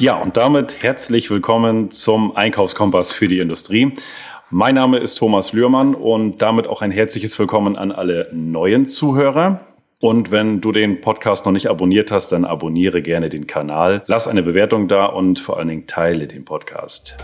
Ja, und damit herzlich willkommen zum Einkaufskompass für die Industrie. Mein Name ist Thomas Lührmann und damit auch ein herzliches Willkommen an alle neuen Zuhörer. Und wenn du den Podcast noch nicht abonniert hast, dann abonniere gerne den Kanal, lass eine Bewertung da und vor allen Dingen teile den Podcast.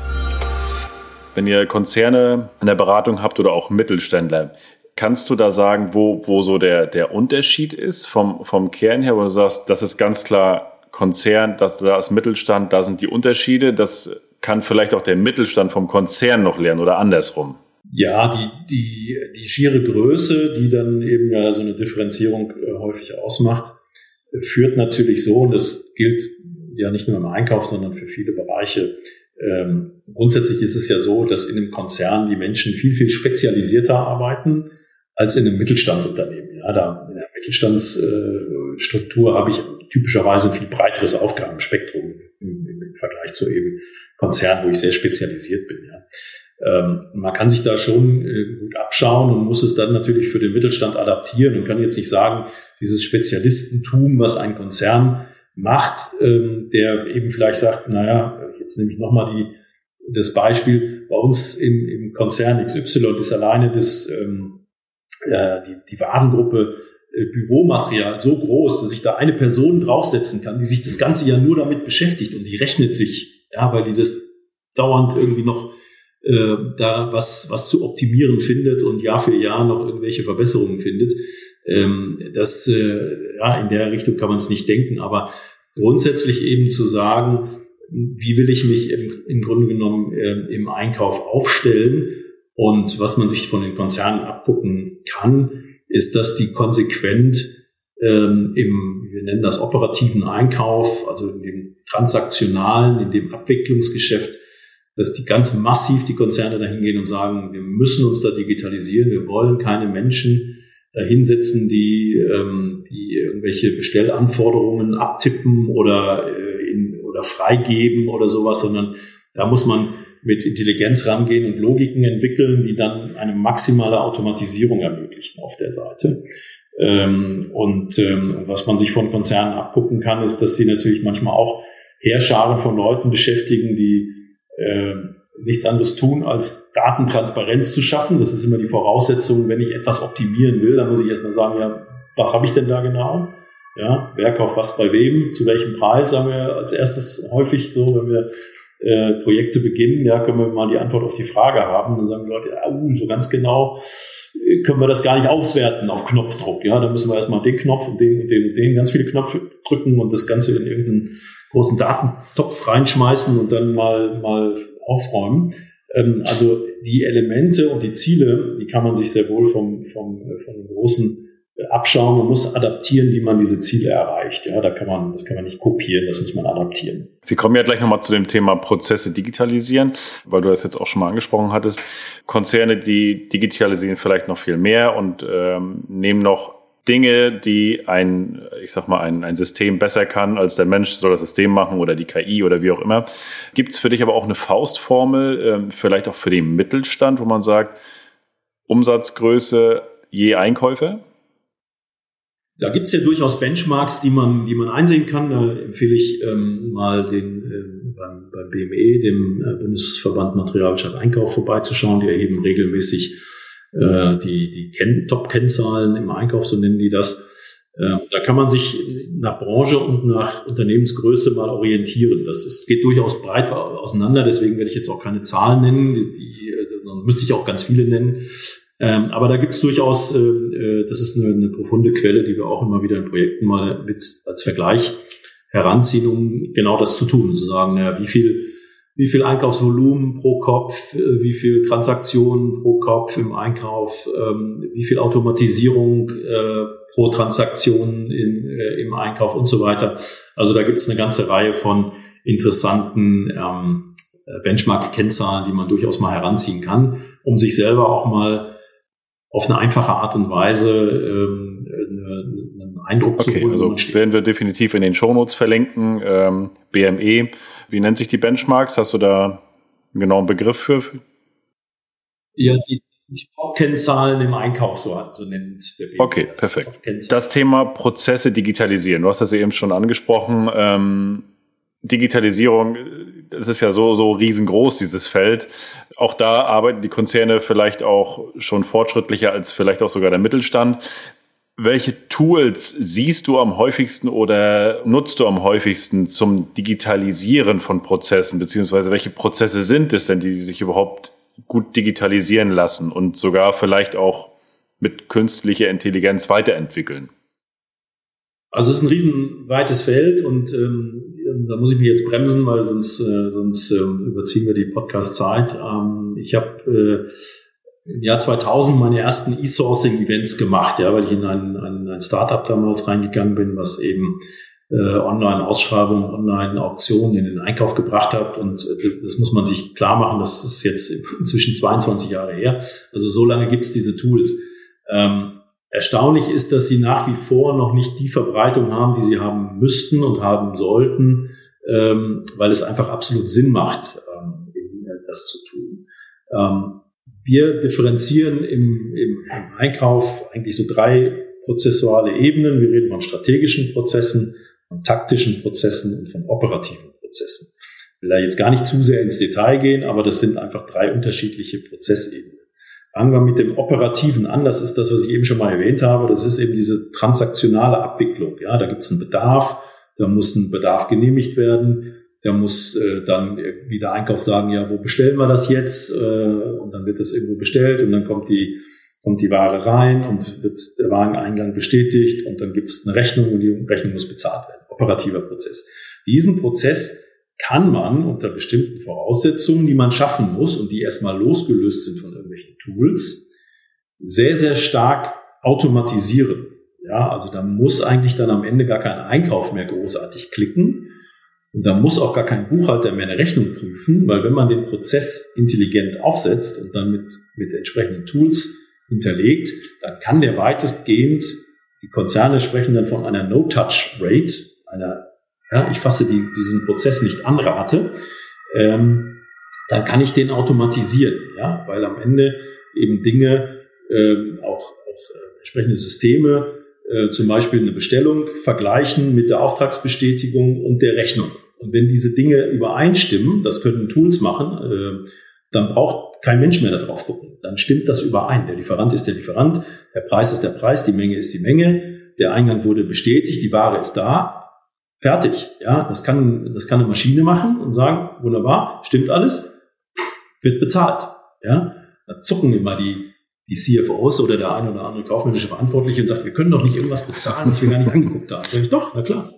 Wenn ihr Konzerne in der Beratung habt oder auch Mittelständler, kannst du da sagen, wo, wo so der, der Unterschied ist vom, vom Kern her, wo du sagst, das ist ganz klar Konzern, das, da ist Mittelstand, da sind die Unterschiede. Das kann vielleicht auch der Mittelstand vom Konzern noch lernen oder andersrum. Ja, die, die, die schiere Größe, die dann eben ja so eine Differenzierung äh, häufig ausmacht, führt natürlich so, und das gilt ja nicht nur im Einkauf, sondern für viele Bereiche. Ähm, grundsätzlich ist es ja so, dass in einem Konzern die Menschen viel, viel spezialisierter arbeiten als in einem Mittelstandsunternehmen. Ja, da in der Mittelstandsstruktur äh, habe ich typischerweise ein viel breiteres Aufgabenspektrum im, im, Vergleich zu eben Konzernen, wo ich sehr spezialisiert bin. Ja. Ähm, man kann sich da schon äh, gut abschauen und muss es dann natürlich für den Mittelstand adaptieren und kann jetzt nicht sagen, dieses Spezialistentum, was ein Konzern macht, ähm, der eben vielleicht sagt, naja, jetzt nehme ich nochmal die, das Beispiel, bei uns im, im Konzern XY ist alleine das, ähm, äh, die, die Warengruppe Büromaterial so groß, dass ich da eine Person draufsetzen kann, die sich das ganze Jahr nur damit beschäftigt und die rechnet sich, ja, weil die das dauernd irgendwie noch äh, da was, was zu optimieren findet und Jahr für Jahr noch irgendwelche Verbesserungen findet. Ähm, das, äh, ja, in der Richtung kann man es nicht denken, aber grundsätzlich eben zu sagen, wie will ich mich im, im Grunde genommen äh, im Einkauf aufstellen und was man sich von den Konzernen abgucken kann, ist, dass die konsequent ähm, im, wir nennen das operativen Einkauf, also in dem transaktionalen, in dem Abwicklungsgeschäft, dass die ganz massiv die Konzerne dahin gehen und sagen, wir müssen uns da digitalisieren, wir wollen keine Menschen dahinsetzen, die, ähm, die irgendwelche Bestellanforderungen abtippen oder, äh, in, oder freigeben oder sowas, sondern da muss man mit Intelligenz rangehen und Logiken entwickeln, die dann eine maximale Automatisierung ermöglichen auf der Seite. Ähm, und ähm, was man sich von Konzernen abgucken kann, ist, dass sie natürlich manchmal auch Heerscharen von Leuten beschäftigen, die äh, nichts anderes tun, als Datentransparenz zu schaffen. Das ist immer die Voraussetzung, wenn ich etwas optimieren will, dann muss ich erstmal sagen, ja, was habe ich denn da genau? Ja, wer kauft was bei wem, zu welchem Preis, sagen wir als erstes häufig so, wenn wir äh, Projekte beginnen, ja, können wir mal die Antwort auf die Frage haben. Dann sagen die Leute, ja, uh, so ganz genau äh, können wir das gar nicht auswerten auf Knopfdruck. Ja, da müssen wir erstmal den Knopf und den und den und den ganz viele Knöpfe drücken und das Ganze in irgendeinen großen Datentopf reinschmeißen und dann mal, mal aufräumen. Ähm, also die Elemente und die Ziele, die kann man sich sehr wohl vom, vom, von den großen abschauen und muss adaptieren, wie man diese Ziele erreicht. Ja, da kann man, das kann man nicht kopieren, das muss man adaptieren. Wir kommen ja gleich nochmal zu dem Thema Prozesse digitalisieren, weil du das jetzt auch schon mal angesprochen hattest. Konzerne, die digitalisieren vielleicht noch viel mehr und ähm, nehmen noch Dinge, die ein, ich sag mal, ein, ein System besser kann als der Mensch, soll das System machen oder die KI oder wie auch immer. Gibt es für dich aber auch eine Faustformel, ähm, vielleicht auch für den Mittelstand, wo man sagt, Umsatzgröße je Einkäufer? Da gibt's ja durchaus Benchmarks, die man, die man einsehen kann. Da empfehle ich ähm, mal den, äh, beim, beim BME, dem äh, Bundesverband Materialwirtschaft Einkauf, vorbeizuschauen. Die erheben regelmäßig äh, die, die Ken Top-Kennzahlen im Einkauf, so nennen die das. Äh, da kann man sich nach Branche und nach Unternehmensgröße mal orientieren. Das ist, geht durchaus breit auseinander, deswegen werde ich jetzt auch keine Zahlen nennen, die, die, äh, dann müsste ich auch ganz viele nennen. Ähm, aber da gibt es durchaus, äh, äh, das ist eine, eine profunde Quelle, die wir auch immer wieder in Projekten mal mit als Vergleich heranziehen, um genau das zu tun, zu sagen, naja, wie viel, wie viel Einkaufsvolumen pro Kopf, äh, wie viel Transaktionen pro Kopf im Einkauf, ähm, wie viel Automatisierung äh, pro Transaktion in, äh, im Einkauf und so weiter. Also da gibt es eine ganze Reihe von interessanten ähm, Benchmark-Kennzahlen, die man durchaus mal heranziehen kann, um sich selber auch mal auf eine einfache Art und Weise ähm, einen Eindruck okay, zu holen. Also werden wir definitiv in den Shownotes verlinken. Ähm, BME, wie nennt sich die Benchmarks? Hast du da einen genauen Begriff für? Ja, die, die Top-Kennzahlen im Einkauf, so, so nennt der BME. Okay, das perfekt. Das Thema Prozesse digitalisieren, du hast das eben schon angesprochen. Ähm, Digitalisierung, das ist ja so, so riesengroß, dieses Feld. Auch da arbeiten die Konzerne vielleicht auch schon fortschrittlicher als vielleicht auch sogar der Mittelstand. Welche Tools siehst du am häufigsten oder nutzt du am häufigsten zum Digitalisieren von Prozessen, beziehungsweise welche Prozesse sind es denn, die sich überhaupt gut digitalisieren lassen und sogar vielleicht auch mit künstlicher Intelligenz weiterentwickeln? Also es ist ein riesenweites Feld und ähm, da muss ich mich jetzt bremsen, weil sonst, äh, sonst ähm, überziehen wir die Podcast-Zeit. Ähm, ich habe äh, im Jahr 2000 meine ersten E-Sourcing-Events gemacht, ja, weil ich in ein, ein, ein Startup damals reingegangen bin, was eben äh, Online-Ausschreibungen, Online-Auktionen in den Einkauf gebracht hat. Und äh, das muss man sich klar machen, das ist jetzt inzwischen 22 Jahre her. Also so lange gibt es diese Tools. Ähm, erstaunlich ist, dass sie nach wie vor noch nicht die Verbreitung haben, die sie haben müssten und haben sollten, ähm, weil es einfach absolut Sinn macht, ähm, das zu tun. Ähm, wir differenzieren im, im, im Einkauf eigentlich so drei prozessuale Ebenen. Wir reden von strategischen Prozessen, von taktischen Prozessen und von operativen Prozessen. Ich will da jetzt gar nicht zu sehr ins Detail gehen, aber das sind einfach drei unterschiedliche Prozessebenen. Fangen wir mit dem Operativen an. Das ist das, was ich eben schon mal erwähnt habe. Das ist eben diese transaktionale Abwicklung. Ja, da gibt es einen Bedarf, da muss ein Bedarf genehmigt werden. Der muss äh, dann wieder Einkauf sagen, ja, wo bestellen wir das jetzt? Äh, und dann wird das irgendwo bestellt und dann kommt die, kommt die Ware rein und wird der Wareneingang bestätigt und dann gibt es eine Rechnung und die Rechnung muss bezahlt werden. Operativer Prozess. Diesen Prozess kann man unter bestimmten Voraussetzungen, die man schaffen muss und die erstmal losgelöst sind von irgendwelchen Tools, sehr, sehr stark automatisieren. Ja, also da muss eigentlich dann am Ende gar kein Einkauf mehr großartig klicken, und da muss auch gar kein Buchhalter mehr eine Rechnung prüfen, weil wenn man den Prozess intelligent aufsetzt und dann mit, mit entsprechenden Tools hinterlegt, dann kann der weitestgehend, die Konzerne sprechen dann von einer No-Touch-Rate, einer, ja, ich fasse die, diesen Prozess nicht an Rate, ähm, dann kann ich den automatisieren, ja, weil am Ende eben Dinge, ähm, auch, auch äh, entsprechende Systeme, äh, zum Beispiel eine Bestellung vergleichen mit der Auftragsbestätigung und der Rechnung. Und wenn diese Dinge übereinstimmen, das können Tools machen, äh, dann braucht kein Mensch mehr darauf gucken. Dann stimmt das überein. Der Lieferant ist der Lieferant, der Preis ist der Preis, die Menge ist die Menge, der Eingang wurde bestätigt, die Ware ist da, fertig. Ja, das kann, das kann eine Maschine machen und sagen, wunderbar, stimmt alles, wird bezahlt. Ja, da zucken immer die, die CFOs oder der ein oder andere kaufmännische Verantwortliche und sagt, wir können doch nicht irgendwas bezahlen, das wir gar nicht angeguckt haben. Sag ich doch, na klar.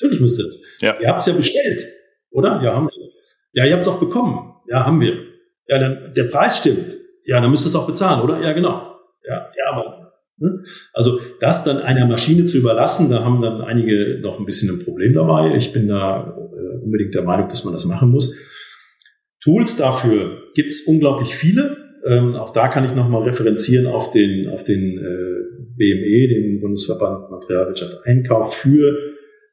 Natürlich müsst ihr es. Ja. Ihr habt es ja bestellt, oder? Ja, haben wir. Ja, ihr habt es auch bekommen. Ja, haben wir. Ja, dann der Preis stimmt. Ja, dann müsst ihr es auch bezahlen, oder? Ja, genau. Ja, ja, aber. Also das dann einer Maschine zu überlassen, da haben dann einige noch ein bisschen ein Problem dabei. Ich bin da äh, unbedingt der Meinung, dass man das machen muss. Tools dafür gibt es unglaublich viele. Ähm, auch da kann ich nochmal referenzieren auf den, auf den äh, BME, den Bundesverband Materialwirtschaft Einkauf für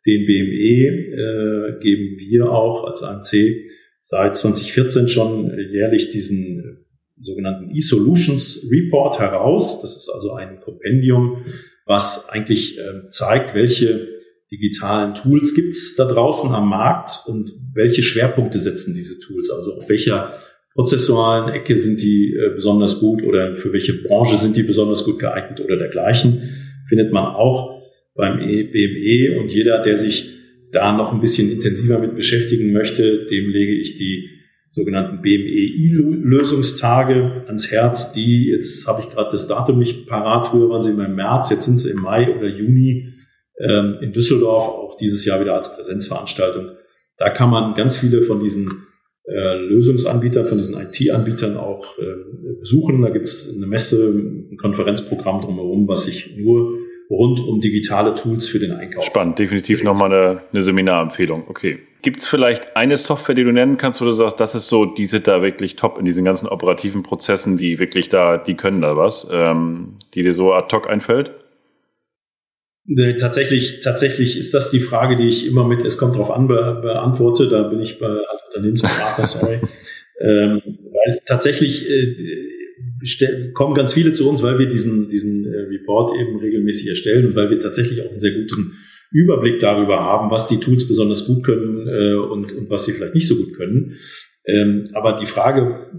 den BME äh, geben wir auch als AMC seit 2014 schon jährlich diesen sogenannten E-Solutions Report heraus. Das ist also ein Kompendium, was eigentlich äh, zeigt, welche digitalen Tools gibt es da draußen am Markt und welche Schwerpunkte setzen diese Tools. Also auf welcher prozessualen Ecke sind die äh, besonders gut oder für welche Branche sind die besonders gut geeignet oder dergleichen. Findet man auch beim BME und jeder, der sich da noch ein bisschen intensiver mit beschäftigen möchte, dem lege ich die sogenannten BMEI-Lösungstage ans Herz, die, jetzt habe ich gerade das Datum nicht parat, früher waren sie immer im März, jetzt sind sie im Mai oder Juni ähm, in Düsseldorf, auch dieses Jahr wieder als Präsenzveranstaltung. Da kann man ganz viele von diesen äh, Lösungsanbietern, von diesen IT-Anbietern auch äh, besuchen. Da gibt es eine Messe, ein Konferenzprogramm drumherum, was sich nur rund um digitale Tools für den Einkauf. Spannend, definitiv nochmal eine, eine Seminarempfehlung. Okay. Gibt es vielleicht eine Software, die du nennen kannst, wo du sagst, das ist so, die sind da wirklich top in diesen ganzen operativen Prozessen, die wirklich da, die können da was, ähm, die dir so ad hoc einfällt? Tatsächlich, tatsächlich ist das die Frage, die ich immer mit Es kommt drauf an be beantworte. Da bin ich bei Unternehmensberater, sorry. ähm, weil tatsächlich äh, kommen ganz viele zu uns, weil wir diesen, diesen äh, Report eben regelmäßig erstellen und weil wir tatsächlich auch einen sehr guten Überblick darüber haben, was die Tools besonders gut können äh, und, und was sie vielleicht nicht so gut können. Ähm, aber die Frage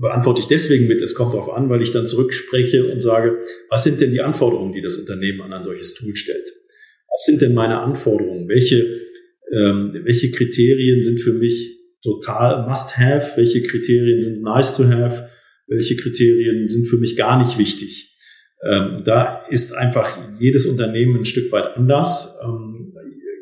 beantworte ich deswegen mit, es kommt darauf an, weil ich dann zurückspreche und sage, was sind denn die Anforderungen, die das Unternehmen an ein solches Tool stellt? Was sind denn meine Anforderungen? Welche, ähm, welche Kriterien sind für mich total must-have? Welche Kriterien sind nice-to-have? Welche Kriterien sind für mich gar nicht wichtig? Ähm, da ist einfach jedes Unternehmen ein Stück weit anders. Ähm,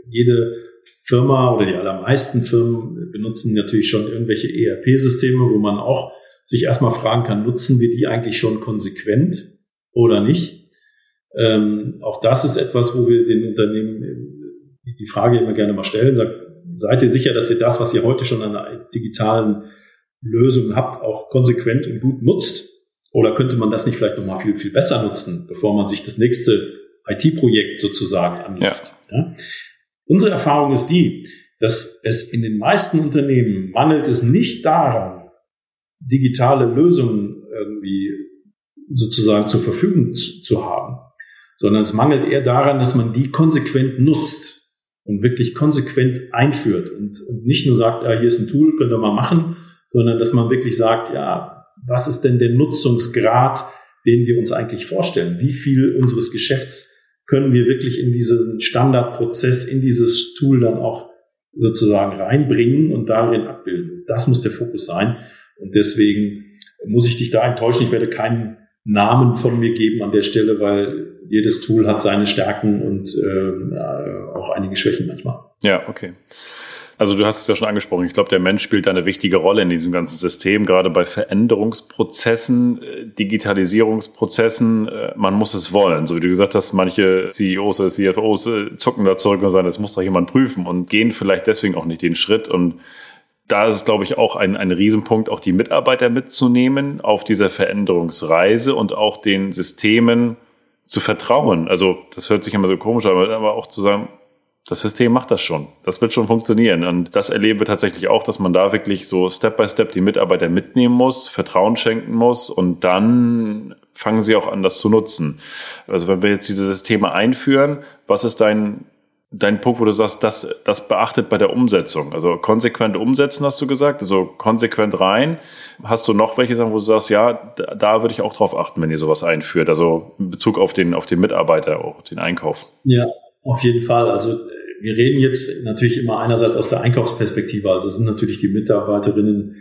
jede Firma oder die allermeisten Firmen benutzen natürlich schon irgendwelche ERP-Systeme, wo man auch sich erstmal fragen kann, nutzen wir die eigentlich schon konsequent oder nicht? Ähm, auch das ist etwas, wo wir den Unternehmen die Frage immer gerne mal stellen. Sagt, seid ihr sicher, dass ihr das, was ihr heute schon an einer digitalen Lösung habt, auch konsequent und gut nutzt? Oder könnte man das nicht vielleicht nochmal viel, viel besser nutzen, bevor man sich das nächste IT-Projekt sozusagen anmacht? Ja. ja? Unsere Erfahrung ist die, dass es in den meisten Unternehmen mangelt es nicht daran, digitale Lösungen irgendwie sozusagen zur Verfügung zu, zu haben, sondern es mangelt eher daran, dass man die konsequent nutzt und wirklich konsequent einführt und, und nicht nur sagt, ja, hier ist ein Tool, könnt ihr mal machen, sondern dass man wirklich sagt, ja, was ist denn der Nutzungsgrad, den wir uns eigentlich vorstellen? Wie viel unseres Geschäfts können wir wirklich in diesen Standardprozess, in dieses Tool dann auch sozusagen reinbringen und darin abbilden. Das muss der Fokus sein. Und deswegen muss ich dich da enttäuschen. Ich werde keinen Namen von mir geben an der Stelle, weil jedes Tool hat seine Stärken und äh, auch einige Schwächen manchmal. Ja, okay. Also du hast es ja schon angesprochen. Ich glaube, der Mensch spielt eine wichtige Rolle in diesem ganzen System, gerade bei Veränderungsprozessen, äh, Digitalisierungsprozessen. Äh, man muss es wollen. So wie du gesagt hast, manche CEOs oder CFOs äh, zucken da zurück und sagen, das muss doch jemand prüfen und gehen vielleicht deswegen auch nicht den Schritt. Und da ist glaube ich, auch ein, ein Riesenpunkt, auch die Mitarbeiter mitzunehmen auf dieser Veränderungsreise und auch den Systemen zu vertrauen. Also das hört sich immer so komisch an, aber auch zu sagen, das System macht das schon. Das wird schon funktionieren. Und das erleben wir tatsächlich auch, dass man da wirklich so Step by Step die Mitarbeiter mitnehmen muss, Vertrauen schenken muss und dann fangen sie auch an, das zu nutzen. Also wenn wir jetzt diese Systeme einführen, was ist dein, dein Punkt, wo du sagst, das, das beachtet bei der Umsetzung? Also konsequent umsetzen, hast du gesagt, also konsequent rein. Hast du noch welche Sachen, wo du sagst, ja, da, da würde ich auch drauf achten, wenn ihr sowas einführt? Also in Bezug auf den, auf den Mitarbeiter, auch den Einkauf. Ja, auf jeden Fall. Also wir reden jetzt natürlich immer einerseits aus der Einkaufsperspektive. Also sind natürlich die Mitarbeiterinnen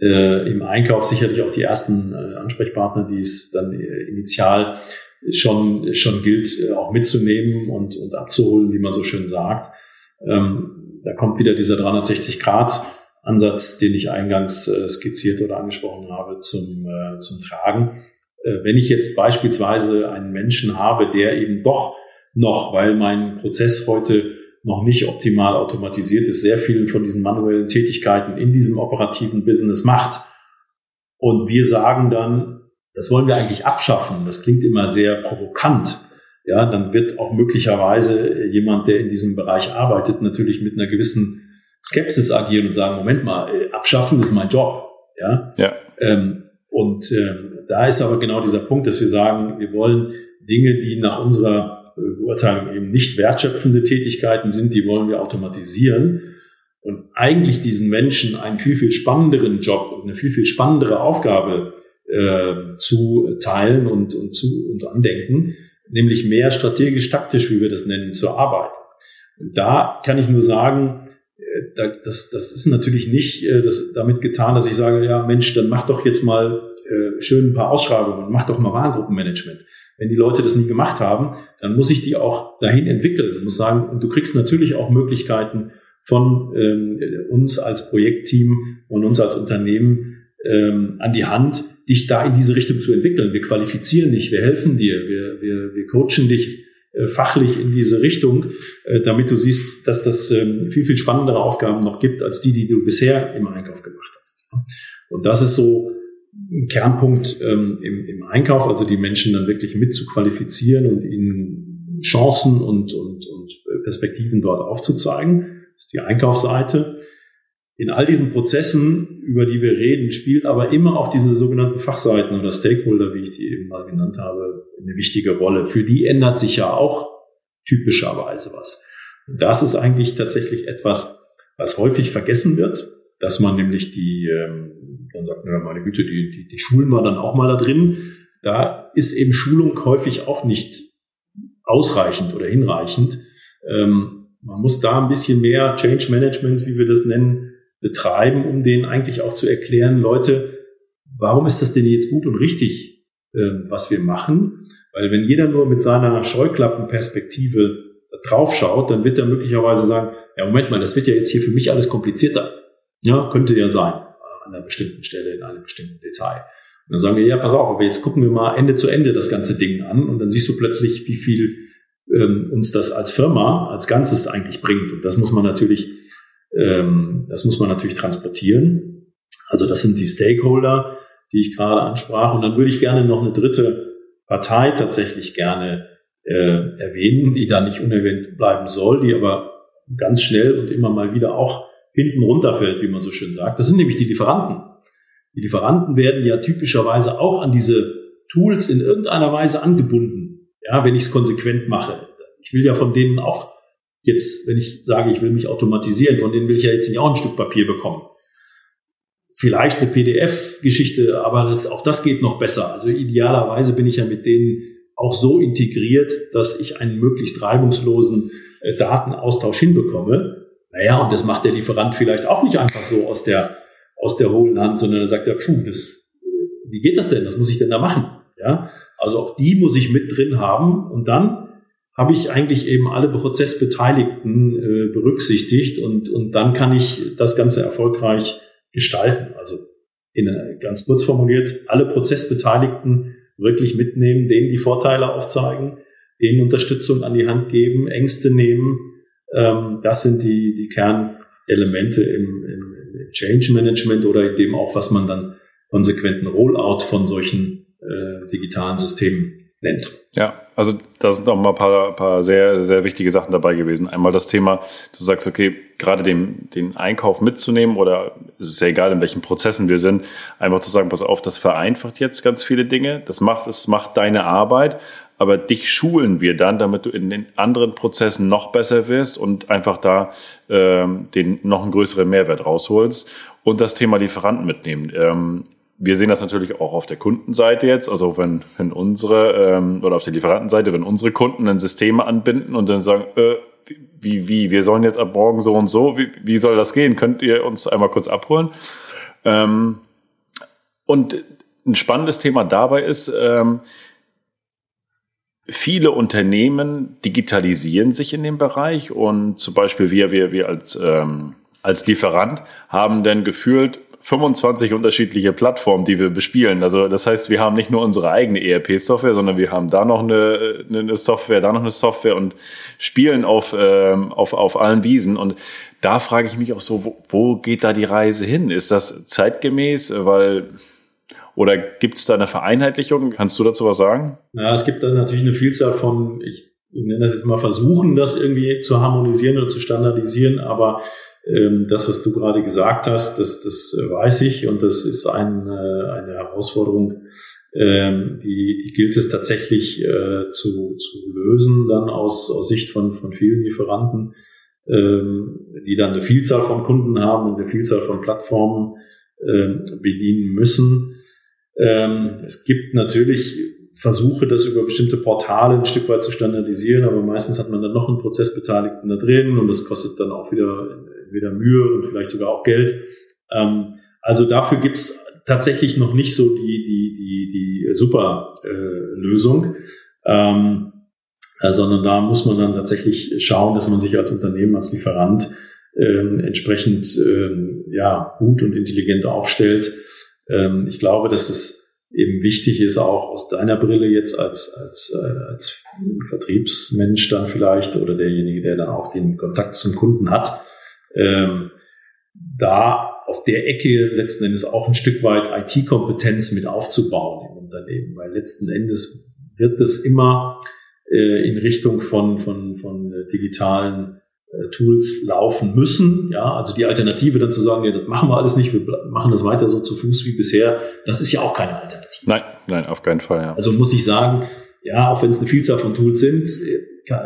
äh, im Einkauf sicherlich auch die ersten äh, Ansprechpartner, die es dann äh, initial schon, schon gilt, äh, auch mitzunehmen und, und abzuholen, wie man so schön sagt. Ähm, da kommt wieder dieser 360-Grad-Ansatz, den ich eingangs äh, skizziert oder angesprochen habe, zum, äh, zum Tragen. Wenn ich jetzt beispielsweise einen Menschen habe, der eben doch noch, weil mein Prozess heute noch nicht optimal automatisiert ist, sehr vielen von diesen manuellen Tätigkeiten in diesem operativen Business macht. Und wir sagen dann, das wollen wir eigentlich abschaffen. Das klingt immer sehr provokant. Ja, dann wird auch möglicherweise jemand, der in diesem Bereich arbeitet, natürlich mit einer gewissen Skepsis agieren und sagen, Moment mal, äh, abschaffen ist mein Job. Ja. ja. Ähm, und ähm, da ist aber genau dieser Punkt, dass wir sagen, wir wollen Dinge, die nach unserer Beurteilung eben nicht wertschöpfende Tätigkeiten sind, die wollen wir automatisieren und eigentlich diesen Menschen einen viel, viel spannenderen Job und eine viel, viel spannendere Aufgabe äh, zu teilen und, und, zu, und andenken, nämlich mehr strategisch-taktisch, wie wir das nennen, zur Arbeit. Und da kann ich nur sagen, äh, das, das ist natürlich nicht äh, das damit getan, dass ich sage, ja Mensch, dann mach doch jetzt mal äh, schön ein paar Ausschreibungen mach doch mal Warengruppenmanagement wenn die Leute das nie gemacht haben, dann muss ich die auch dahin entwickeln und muss sagen, und du kriegst natürlich auch Möglichkeiten von ähm, uns als Projektteam und uns als Unternehmen ähm, an die Hand, dich da in diese Richtung zu entwickeln. Wir qualifizieren dich, wir helfen dir, wir, wir, wir coachen dich äh, fachlich in diese Richtung, äh, damit du siehst, dass das ähm, viel, viel spannendere Aufgaben noch gibt, als die, die du bisher im Einkauf gemacht hast. Und das ist so Kernpunkt ähm, im, im Einkauf, also die Menschen dann wirklich mit zu qualifizieren und ihnen Chancen und, und, und Perspektiven dort aufzuzeigen. Ist die Einkaufsseite. In all diesen Prozessen, über die wir reden, spielt aber immer auch diese sogenannten Fachseiten oder Stakeholder, wie ich die eben mal genannt habe, eine wichtige Rolle. Für die ändert sich ja auch typischerweise was. Und das ist eigentlich tatsächlich etwas, was häufig vergessen wird, dass man nämlich die, ähm, dann sagt man, meine Güte, die, die, die Schulen waren dann auch mal da drin. Da ist eben Schulung häufig auch nicht ausreichend oder hinreichend. Ähm, man muss da ein bisschen mehr Change Management, wie wir das nennen, betreiben, um denen eigentlich auch zu erklären, Leute, warum ist das denn jetzt gut und richtig, äh, was wir machen? Weil wenn jeder nur mit seiner Scheuklappenperspektive draufschaut, dann wird er möglicherweise sagen, ja, Moment mal, das wird ja jetzt hier für mich alles komplizierter. Ja, könnte ja sein, an einer bestimmten Stelle, in einem bestimmten Detail. Und dann sagen wir, ja, pass auf, aber jetzt gucken wir mal Ende zu Ende das ganze Ding an und dann siehst du plötzlich, wie viel ähm, uns das als Firma, als Ganzes eigentlich bringt. Und das muss man natürlich, ähm, das muss man natürlich transportieren. Also das sind die Stakeholder, die ich gerade ansprach. Und dann würde ich gerne noch eine dritte Partei tatsächlich gerne äh, erwähnen, die da nicht unerwähnt bleiben soll, die aber ganz schnell und immer mal wieder auch hinten runterfällt, wie man so schön sagt. Das sind nämlich die Lieferanten. Die Lieferanten werden ja typischerweise auch an diese Tools in irgendeiner Weise angebunden. Ja, wenn ich es konsequent mache. Ich will ja von denen auch jetzt, wenn ich sage, ich will mich automatisieren, von denen will ich ja jetzt nicht auch ein Stück Papier bekommen. Vielleicht eine PDF-Geschichte, aber das, auch das geht noch besser. Also idealerweise bin ich ja mit denen auch so integriert, dass ich einen möglichst reibungslosen äh, Datenaustausch hinbekomme. Naja, und das macht der Lieferant vielleicht auch nicht einfach so aus der, aus der hohlen Hand, sondern er sagt ja, puh, das, wie geht das denn? Was muss ich denn da machen? Ja, also auch die muss ich mit drin haben und dann habe ich eigentlich eben alle Prozessbeteiligten äh, berücksichtigt und, und dann kann ich das Ganze erfolgreich gestalten. Also in, ganz kurz formuliert, alle Prozessbeteiligten wirklich mitnehmen, denen die Vorteile aufzeigen, denen Unterstützung an die Hand geben, Ängste nehmen. Ähm, das sind die, die Kernelemente im, im, Change Management oder in dem auch, was man dann konsequenten Rollout von solchen äh, digitalen Systemen nennt. Ja, also da sind noch mal ein paar, paar sehr, sehr wichtige Sachen dabei gewesen. Einmal das Thema, du sagst, okay, gerade den, den Einkauf mitzunehmen oder es ist ja egal, in welchen Prozessen wir sind, einfach zu sagen, pass auf, das vereinfacht jetzt ganz viele Dinge, das macht, es macht deine Arbeit, aber dich schulen wir dann, damit du in den anderen Prozessen noch besser wirst und einfach da ähm, den noch einen größeren Mehrwert rausholst. Und das Thema Lieferanten mitnehmen. Ähm, wir sehen das natürlich auch auf der Kundenseite jetzt, also wenn, wenn unsere ähm, oder auf der Lieferantenseite, wenn unsere Kunden ein System anbinden und dann sagen, äh, wie, wie, wir sollen jetzt ab morgen so und so, wie, wie soll das gehen? Könnt ihr uns einmal kurz abholen? Ähm, und ein spannendes Thema dabei ist, ähm, viele Unternehmen digitalisieren sich in dem Bereich und zum Beispiel wir, wir, wir als, ähm, als Lieferant haben dann gefühlt 25 unterschiedliche Plattformen, die wir bespielen. Also das heißt, wir haben nicht nur unsere eigene ERP-Software, sondern wir haben da noch eine, eine Software, da noch eine Software und spielen auf, ähm, auf, auf allen Wiesen. Und da frage ich mich auch so, wo, wo geht da die Reise hin? Ist das zeitgemäß? Weil oder gibt es da eine Vereinheitlichung? Kannst du dazu was sagen? Ja, es gibt da natürlich eine Vielzahl von, ich, nenne das jetzt mal versuchen, das irgendwie zu harmonisieren oder zu standardisieren, aber ähm, das, was du gerade gesagt hast, das, das weiß ich und das ist ein, äh, eine Herausforderung, ähm, die, die gilt es tatsächlich äh, zu, zu lösen, dann aus, aus Sicht von, von vielen Lieferanten, ähm, die dann eine Vielzahl von Kunden haben und eine Vielzahl von Plattformen bedienen müssen. Es gibt natürlich Versuche, das über bestimmte Portale ein Stück weit zu standardisieren, aber meistens hat man dann noch einen Prozessbeteiligten da drin und das kostet dann auch wieder entweder Mühe und vielleicht sogar auch Geld. Ähm, also dafür gibt's tatsächlich noch nicht so die, die, die, die super äh, Lösung. Ähm, äh, sondern da muss man dann tatsächlich schauen, dass man sich als Unternehmen, als Lieferant ähm, entsprechend ähm, ja, gut und intelligent aufstellt. Ähm, ich glaube, dass es eben wichtig ist, auch aus deiner Brille jetzt als, als, äh, als Vertriebsmensch dann vielleicht oder derjenige, der dann auch den Kontakt zum Kunden hat, ähm, da auf der Ecke letzten Endes auch ein Stück weit IT-Kompetenz mit aufzubauen im Unternehmen, weil letzten Endes wird das immer äh, in Richtung von, von, von äh, digitalen Tools laufen müssen. Ja, also die Alternative dann zu sagen, ja, das machen wir alles nicht, wir machen das weiter so zu Fuß wie bisher, das ist ja auch keine Alternative. Nein, nein, auf keinen Fall. Ja. Also muss ich sagen, ja, auch wenn es eine Vielzahl von Tools sind,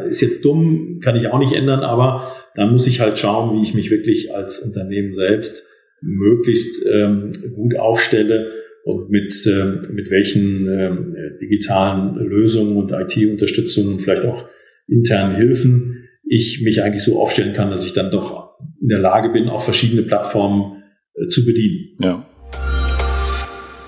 ist jetzt dumm, kann ich auch nicht ändern, aber dann muss ich halt schauen, wie ich mich wirklich als Unternehmen selbst möglichst ähm, gut aufstelle und mit, ähm, mit welchen ähm, digitalen Lösungen und IT-Unterstützung und vielleicht auch internen Hilfen ich mich eigentlich so aufstellen kann, dass ich dann doch in der Lage bin, auch verschiedene Plattformen äh, zu bedienen. Ja.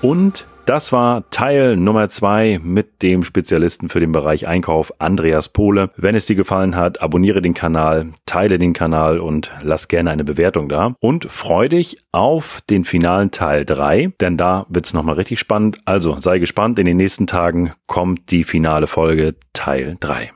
Und das war Teil Nummer zwei mit dem Spezialisten für den Bereich Einkauf, Andreas Pohle. Wenn es dir gefallen hat, abonniere den Kanal, teile den Kanal und lass gerne eine Bewertung da. Und freu dich auf den finalen Teil drei, denn da wird's nochmal richtig spannend. Also sei gespannt, in den nächsten Tagen kommt die finale Folge Teil drei.